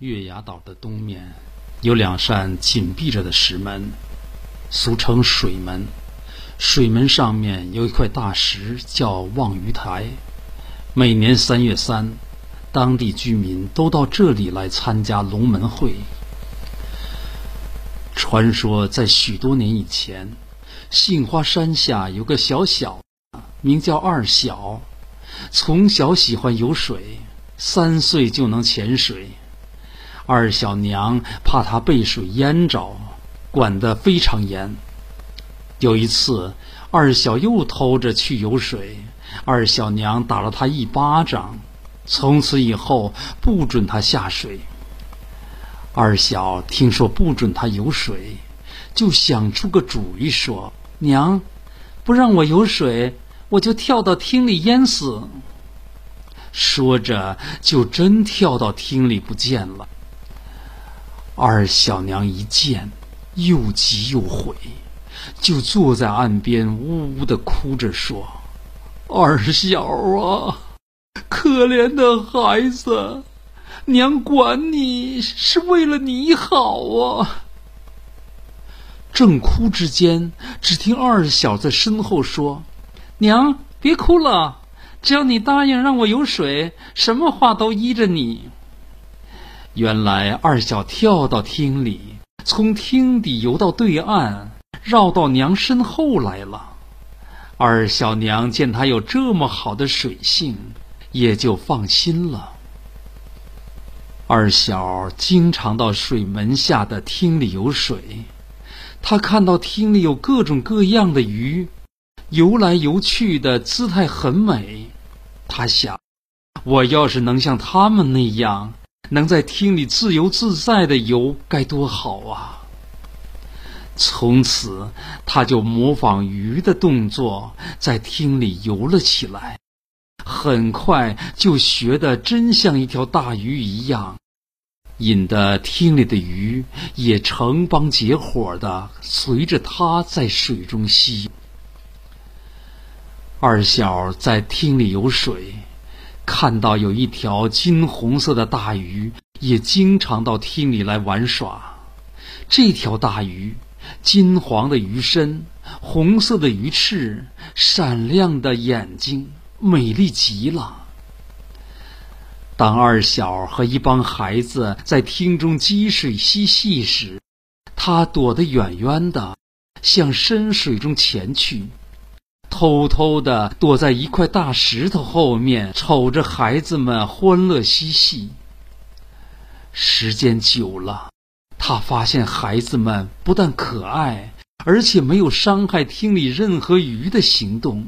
月牙岛的东面有两扇紧闭着的石门，俗称水门。水门上面有一块大石，叫望鱼台。每年三月三，当地居民都到这里来参加龙门会。传说在许多年以前，杏花山下有个小小，名叫二小，从小喜欢游水，三岁就能潜水。二小娘怕他被水淹着，管得非常严。有一次，二小又偷着去游水，二小娘打了他一巴掌，从此以后不准他下水。二小听说不准他游水，就想出个主意，说：“娘，不让我游水，我就跳到厅里淹死。”说着，就真跳到厅里不见了。二小娘一见，又急又悔，就坐在岸边呜呜的哭着说：“二小啊，可怜的孩子，娘管你是为了你好啊。”正哭之间，只听二小在身后说：“娘，别哭了，只要你答应让我有水，什么话都依着你。”原来二小跳到厅里，从厅底游到对岸，绕到娘身后来了。二小娘见他有这么好的水性，也就放心了。二小经常到水门下的厅里游水，他看到厅里有各种各样的鱼，游来游去的姿态很美。他想，我要是能像他们那样。能在厅里自由自在的游，该多好啊！从此，他就模仿鱼的动作，在厅里游了起来。很快就学得真像一条大鱼一样，引得厅里的鱼也成帮结伙的随着他在水中嬉。二小在厅里游水。看到有一条金红色的大鱼，也经常到厅里来玩耍。这条大鱼，金黄的鱼身，红色的鱼翅，闪亮的眼睛，美丽极了。当二小和一帮孩子在厅中积水嬉戏时，他躲得远远的，向深水中潜去。偷偷的躲在一块大石头后面，瞅着孩子们欢乐嬉戏。时间久了，他发现孩子们不但可爱，而且没有伤害厅里任何鱼的行动，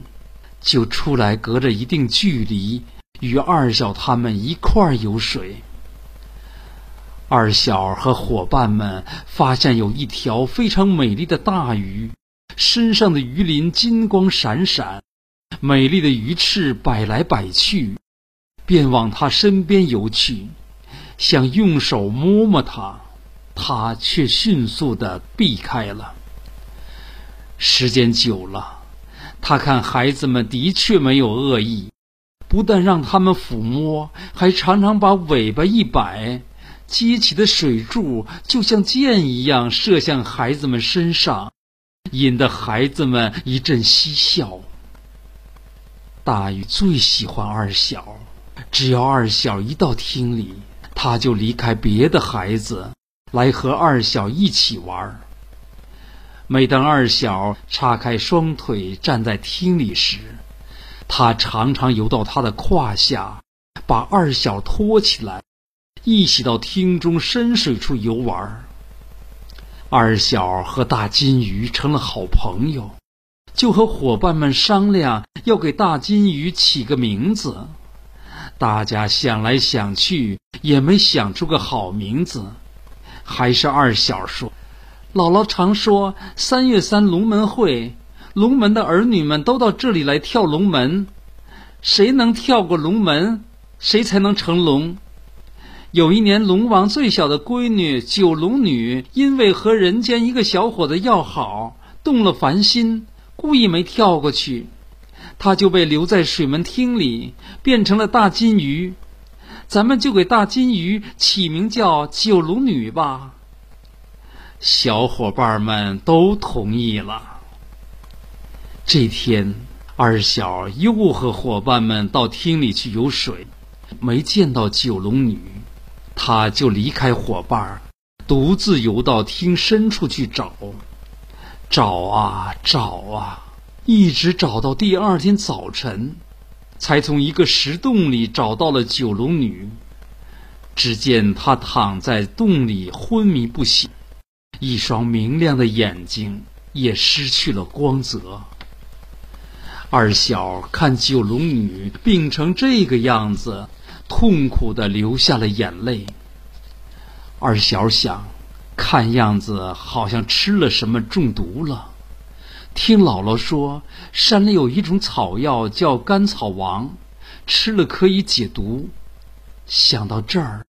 就出来隔着一定距离与二小他们一块儿游水。二小和伙伴们发现有一条非常美丽的大鱼。身上的鱼鳞金光闪闪，美丽的鱼翅摆来摆去，便往他身边游去，想用手摸摸它，他却迅速的避开了。时间久了，他看孩子们的确没有恶意，不但让他们抚摸，还常常把尾巴一摆，激起的水柱就像箭一样射向孩子们身上。引得孩子们一阵嬉笑。大禹最喜欢二小，只要二小一到厅里，他就离开别的孩子，来和二小一起玩。每当二小叉开双腿站在厅里时，他常常游到他的胯下，把二小托起来，一起到厅中深水处游玩。二小和大金鱼成了好朋友，就和伙伴们商量要给大金鱼起个名字。大家想来想去也没想出个好名字，还是二小说：“姥姥常说三月三龙门会，龙门的儿女们都到这里来跳龙门，谁能跳过龙门，谁才能成龙。”有一年，龙王最小的闺女九龙女，因为和人间一个小伙子要好，动了凡心，故意没跳过去，她就被留在水门厅里，变成了大金鱼。咱们就给大金鱼起名叫九龙女吧。小伙伴们都同意了。这天，二小又和伙伴们到厅里去游水，没见到九龙女，他就离开伙伴，独自游到厅深处去找。找啊找啊，一直找到第二天早晨。才从一个石洞里找到了九龙女。只见她躺在洞里昏迷不醒，一双明亮的眼睛也失去了光泽。二小看九龙女病成这个样子，痛苦的流下了眼泪。二小想，看样子好像吃了什么中毒了。听姥姥说，山里有一种草药叫甘草王，吃了可以解毒。想到这儿，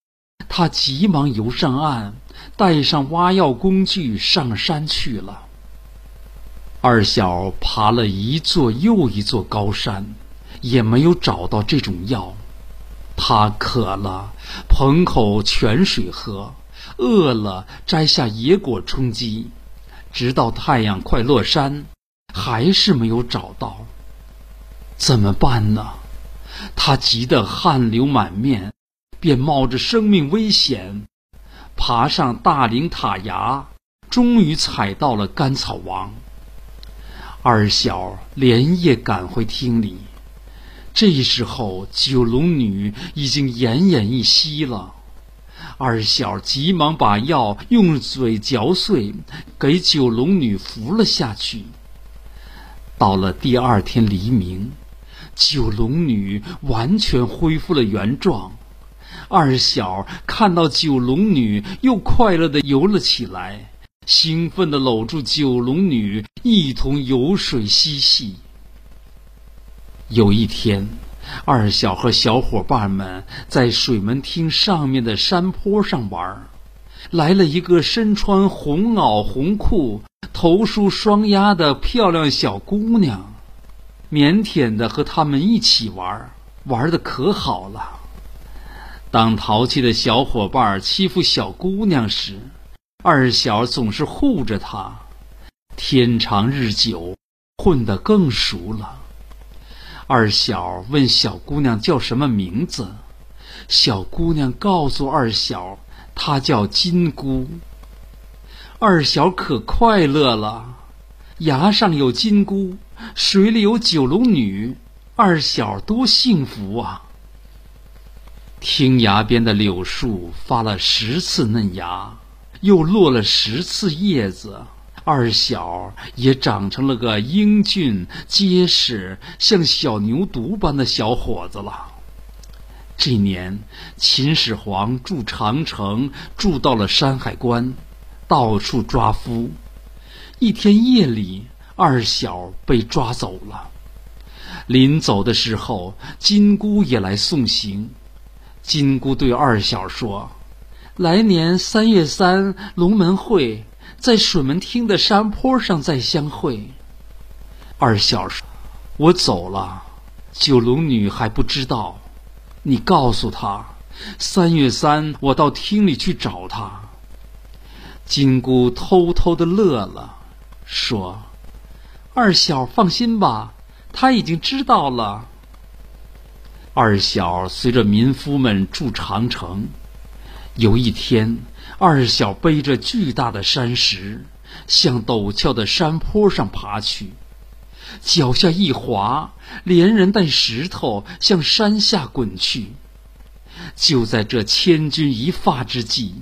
他急忙游上岸，带上挖药工具上山去了。二小爬了一座又一座高山，也没有找到这种药。他渴了，捧口泉水喝；饿了，摘下野果充饥。直到太阳快落山。还是没有找到，怎么办呢？他急得汗流满面，便冒着生命危险，爬上大灵塔崖，终于采到了甘草王。二小连夜赶回厅里，这时候九龙女已经奄奄一息了。二小急忙把药用嘴嚼碎，给九龙女服了下去。到了第二天黎明，九龙女完全恢复了原状。二小看到九龙女，又快乐的游了起来，兴奋的搂住九龙女，一同游水嬉戏。有一天，二小和小伙伴们在水门厅上面的山坡上玩，来了一个身穿红袄红裤。头梳双压的漂亮小姑娘，腼腆的和他们一起玩，玩的可好了。当淘气的小伙伴欺负小姑娘时，二小总是护着她。天长日久，混得更熟了。二小问小姑娘叫什么名字，小姑娘告诉二小，她叫金姑。二小可快乐了，崖上有金姑，水里有九龙女，二小多幸福啊！听崖边的柳树发了十次嫩芽，又落了十次叶子，二小也长成了个英俊结实、像小牛犊般的小伙子了。这年，秦始皇住长城，住到了山海关。到处抓夫，一天夜里，二小被抓走了。临走的时候，金姑也来送行。金姑对二小说：“来年三月三龙门会，在水门厅的山坡上再相会。”二小说：“我走了，九龙女还不知道。你告诉她，三月三我到厅里去找她。”金姑偷偷的乐了，说：“二小放心吧，她已经知道了。”二小随着民夫们住长城。有一天，二小背着巨大的山石，向陡峭的山坡上爬去，脚下一滑，连人带石头向山下滚去。就在这千钧一发之际。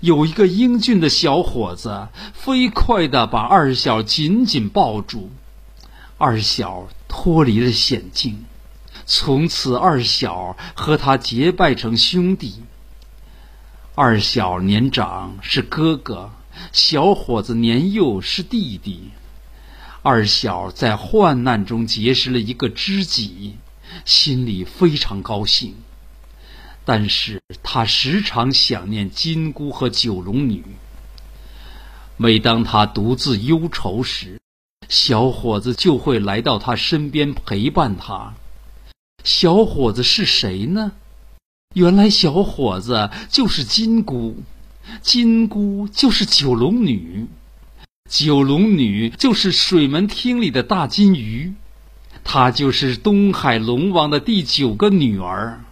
有一个英俊的小伙子，飞快地把二小紧紧抱住，二小脱离了险境。从此，二小和他结拜成兄弟。二小年长是哥哥，小伙子年幼是弟弟。二小在患难中结识了一个知己，心里非常高兴。但是他时常想念金姑和九龙女。每当他独自忧愁时，小伙子就会来到他身边陪伴他。小伙子是谁呢？原来小伙子就是金姑，金姑就是九龙女，九龙女就是水门厅里的大金鱼，她就是东海龙王的第九个女儿。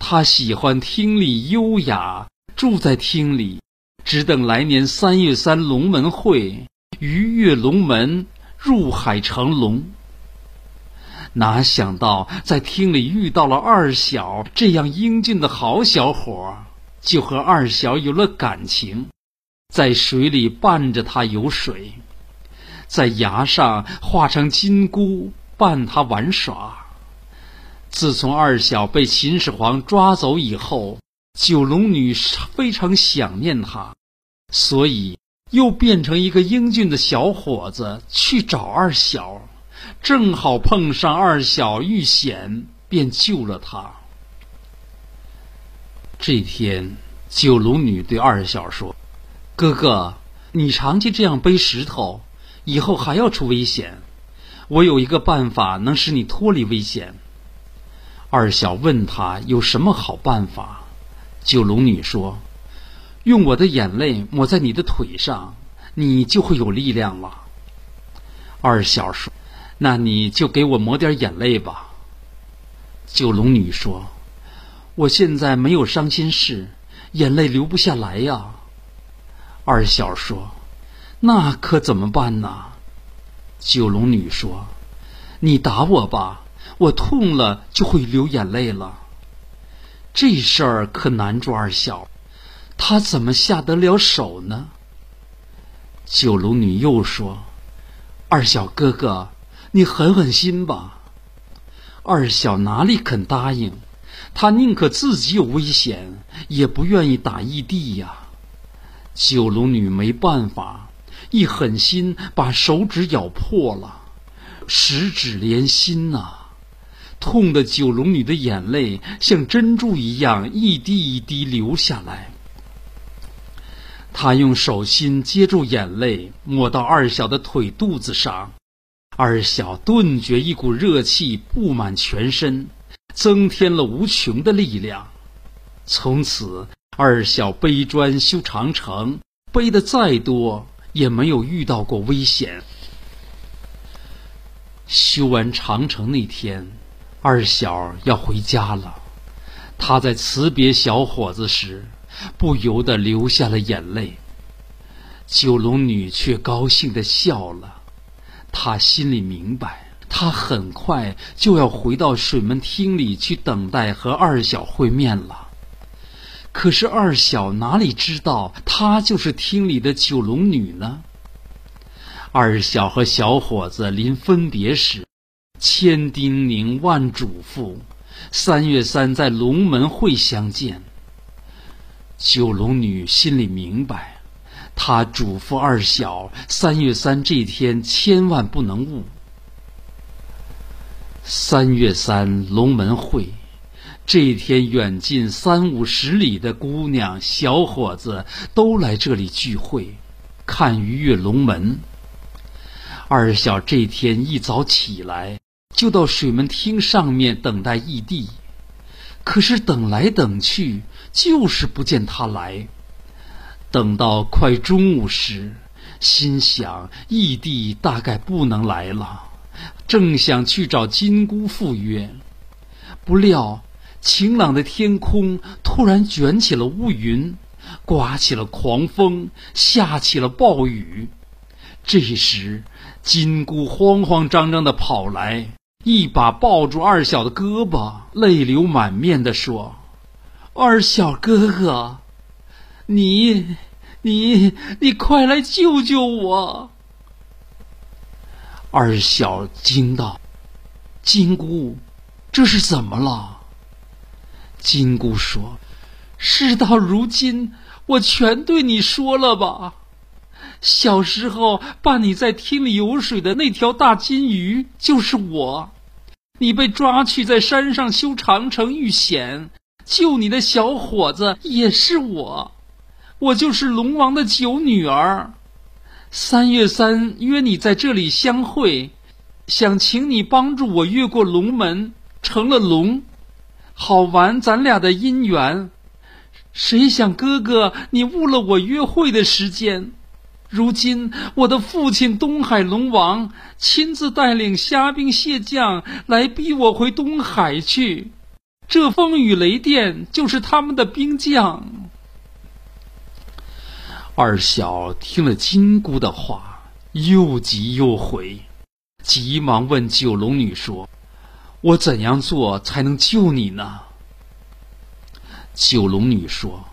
她喜欢厅里优雅，住在厅里，只等来年三月三龙门会，鱼跃龙门，入海成龙。哪想到在厅里遇到了二小这样英俊的好小伙，就和二小有了感情，在水里伴着他游水，在崖上化成金箍伴他玩耍。自从二小被秦始皇抓走以后，九龙女非常想念他，所以又变成一个英俊的小伙子去找二小。正好碰上二小遇险，便救了他。这天，九龙女对二小说：“哥哥，你长期这样背石头，以后还要出危险。我有一个办法能使你脱离危险。”二小问他有什么好办法，九龙女说：“用我的眼泪抹在你的腿上，你就会有力量了。”二小说。那你就给我抹点眼泪吧。九龙女说：“我现在没有伤心事，眼泪流不下来呀。”二小说：“那可怎么办呢？”九龙女说：“你打我吧，我痛了就会流眼泪了。”这事儿可难住二小，他怎么下得了手呢？九龙女又说：“二小哥哥。”你狠狠心吧，二小哪里肯答应？他宁可自己有危险，也不愿意打义弟呀。九龙女没办法，一狠心把手指咬破了，十指连心呐，痛的九龙女的眼泪像珍珠一样一滴一滴流下来。她用手心接住眼泪，抹到二小的腿肚子上。二小顿觉一股热气布满全身，增添了无穷的力量。从此，二小背砖修长城，背的再多也没有遇到过危险。修完长城那天，二小要回家了。他在辞别小伙子时，不由得流下了眼泪。九龙女却高兴地笑了。他心里明白，他很快就要回到水门厅里去等待和二小会面了。可是二小哪里知道，她就是厅里的九龙女呢？二小和小伙子临分别时，千叮咛万嘱咐，三月三在龙门会相见。九龙女心里明白。他嘱咐二小：三月三这天千万不能误。三月三龙门会，这天远近三五十里的姑娘小伙子都来这里聚会，看鱼跃龙门。二小这天一早起来，就到水门厅上面等待义弟，可是等来等去，就是不见他来。等到快中午时，心想义弟大概不能来了，正想去找金姑赴约，不料晴朗的天空突然卷起了乌云，刮起了狂风，下起了暴雨。这时，金姑慌慌张张的跑来，一把抱住二小的胳膊，泪流满面的说：“二小哥哥。”你，你，你快来救救我！二小惊道：“金姑，这是怎么了？”金姑说：“事到如今，我全对你说了吧。小时候伴你在厅里游水的那条大金鱼就是我，你被抓去在山上修长城遇险，救你的小伙子也是我。”我就是龙王的九女儿，三月三约你在这里相会，想请你帮助我越过龙门，成了龙。好玩咱俩的姻缘。谁想哥哥，你误了我约会的时间。如今我的父亲东海龙王亲自带领虾兵蟹将来逼我回东海去，这风雨雷电就是他们的兵将。二小听了金姑的话，又急又悔，急忙问九龙女说：“我怎样做才能救你呢？”九龙女说：“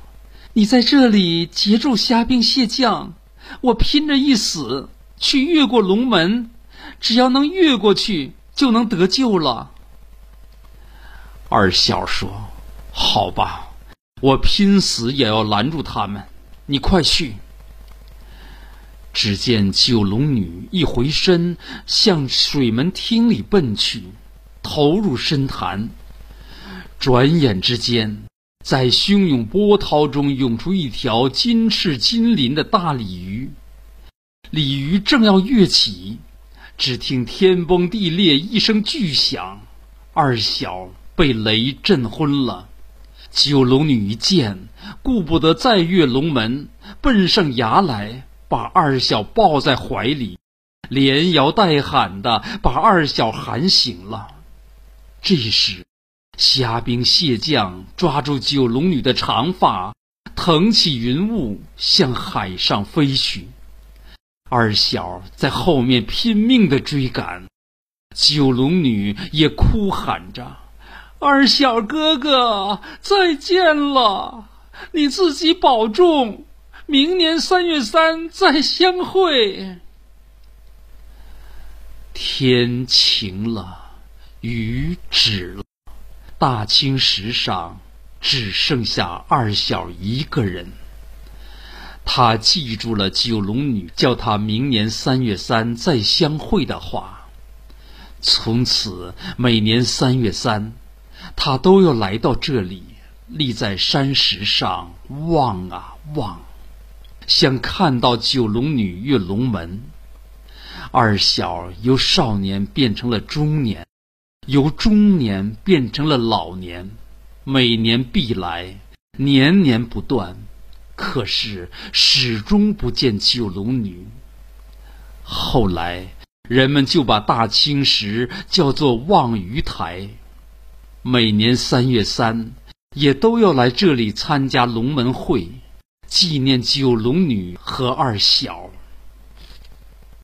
你在这里截住虾兵蟹将，我拼着一死去越过龙门，只要能越过去，就能得救了。”二小说：“好吧，我拼死也要拦住他们。你快去。”只见九龙女一回身，向水门厅里奔去，投入深潭。转眼之间。在汹涌波涛中涌出一条金翅金鳞的大鲤鱼，鲤鱼正要跃起，只听天崩地裂一声巨响，二小被雷震昏了。九龙女一见，顾不得再越龙门，奔上崖来，把二小抱在怀里，连摇带喊的把二小喊醒了。这时。虾兵蟹将抓住九龙女的长发，腾起云雾向海上飞去。二小在后面拼命的追赶，九龙女也哭喊着：“二小哥哥，再见了！你自己保重，明年三月三再相会。”天晴了，雨止了。大青石上只剩下二小一个人。他记住了九龙女叫他明年三月三再相会的话，从此每年三月三，他都要来到这里，立在山石上望啊望，想看到九龙女跃龙门。二小由少年变成了中年。由中年变成了老年，每年必来，年年不断，可是始终不见九龙女。后来人们就把大青石叫做望鱼台，每年三月三也都要来这里参加龙门会，纪念九龙女和二小。